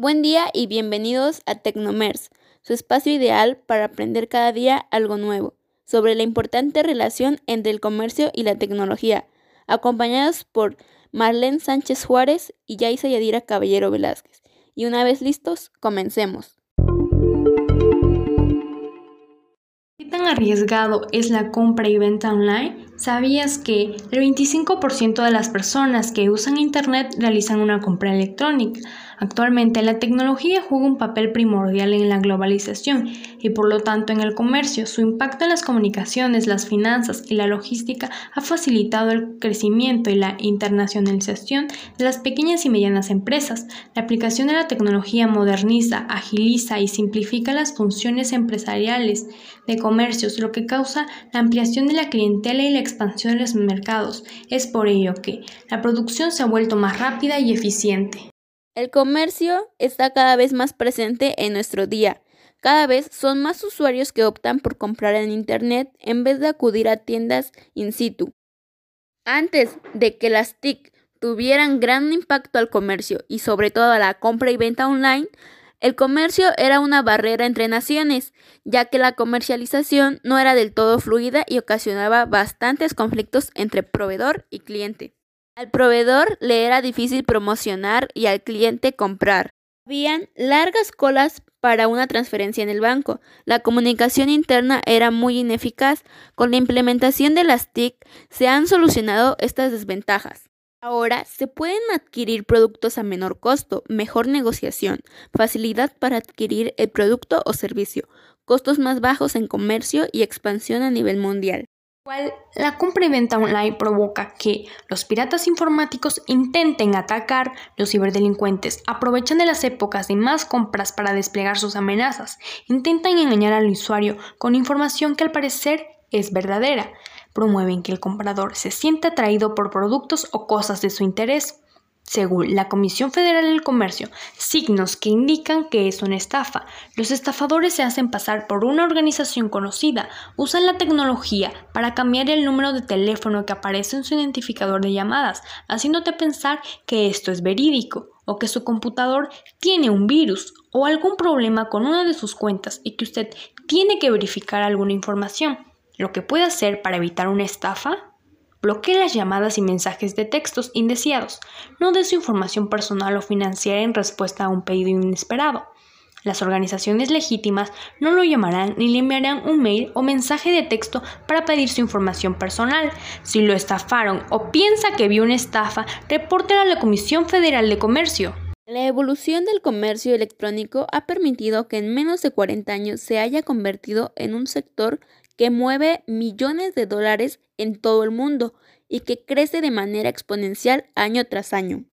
Buen día y bienvenidos a Tecnomers, su espacio ideal para aprender cada día algo nuevo sobre la importante relación entre el comercio y la tecnología, acompañados por Marlene Sánchez Juárez y Yaisa Yadira Caballero Velázquez. Y una vez listos, comencemos. ¿Qué tan arriesgado es la compra y venta online? ¿Sabías que el 25% de las personas que usan Internet realizan una compra electrónica? Actualmente la tecnología juega un papel primordial en la globalización y por lo tanto en el comercio. Su impacto en las comunicaciones, las finanzas y la logística ha facilitado el crecimiento y la internacionalización de las pequeñas y medianas empresas. La aplicación de la tecnología moderniza, agiliza y simplifica las funciones empresariales de comercios, lo que causa la ampliación de la clientela y la expansión de los mercados. Es por ello que la producción se ha vuelto más rápida y eficiente. El comercio está cada vez más presente en nuestro día. Cada vez son más usuarios que optan por comprar en Internet en vez de acudir a tiendas in situ. Antes de que las TIC tuvieran gran impacto al comercio y sobre todo a la compra y venta online, el comercio era una barrera entre naciones, ya que la comercialización no era del todo fluida y ocasionaba bastantes conflictos entre proveedor y cliente. Al proveedor le era difícil promocionar y al cliente comprar. Habían largas colas para una transferencia en el banco. La comunicación interna era muy ineficaz. Con la implementación de las TIC se han solucionado estas desventajas. Ahora se pueden adquirir productos a menor costo, mejor negociación, facilidad para adquirir el producto o servicio, costos más bajos en comercio y expansión a nivel mundial. La compra y venta online provoca que los piratas informáticos intenten atacar, los ciberdelincuentes. Aprovechan de las épocas de más compras para desplegar sus amenazas, intentan engañar al usuario con información que al parecer es verdadera, promueven que el comprador se sienta atraído por productos o cosas de su interés, según la Comisión Federal del Comercio, signos que indican que es una estafa. Los estafadores se hacen pasar por una organización conocida, usan la tecnología para cambiar el número de teléfono que aparece en su identificador de llamadas, haciéndote pensar que esto es verídico o que su computador tiene un virus o algún problema con una de sus cuentas y que usted tiene que verificar alguna información. Lo que puede hacer para evitar una estafa Bloquee las llamadas y mensajes de textos indeseados. No dé su información personal o financiera en respuesta a un pedido inesperado. Las organizaciones legítimas no lo llamarán ni le enviarán un mail o mensaje de texto para pedir su información personal. Si lo estafaron o piensa que vio una estafa, repórtela a la Comisión Federal de Comercio. La evolución del comercio electrónico ha permitido que en menos de 40 años se haya convertido en un sector que mueve millones de dólares en todo el mundo y que crece de manera exponencial año tras año.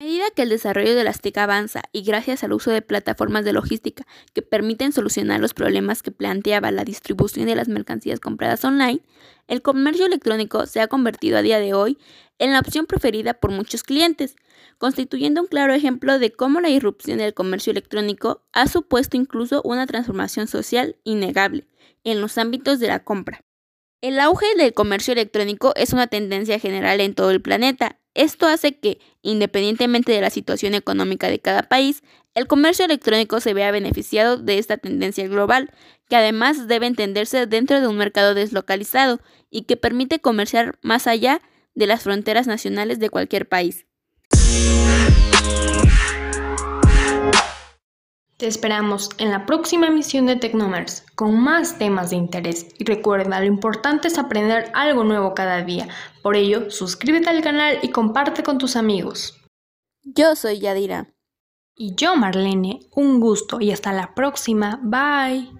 A medida que el desarrollo de las TIC avanza y gracias al uso de plataformas de logística que permiten solucionar los problemas que planteaba la distribución de las mercancías compradas online, el comercio electrónico se ha convertido a día de hoy en la opción preferida por muchos clientes, constituyendo un claro ejemplo de cómo la irrupción del comercio electrónico ha supuesto incluso una transformación social innegable en los ámbitos de la compra. El auge del comercio electrónico es una tendencia general en todo el planeta. Esto hace que, independientemente de la situación económica de cada país, el comercio electrónico se vea beneficiado de esta tendencia global, que además debe entenderse dentro de un mercado deslocalizado y que permite comerciar más allá de las fronteras nacionales de cualquier país. Te esperamos en la próxima emisión de Tecnomers con más temas de interés y recuerda lo importante es aprender algo nuevo cada día. Por ello, suscríbete al canal y comparte con tus amigos. Yo soy Yadira. Y yo Marlene, un gusto y hasta la próxima. Bye.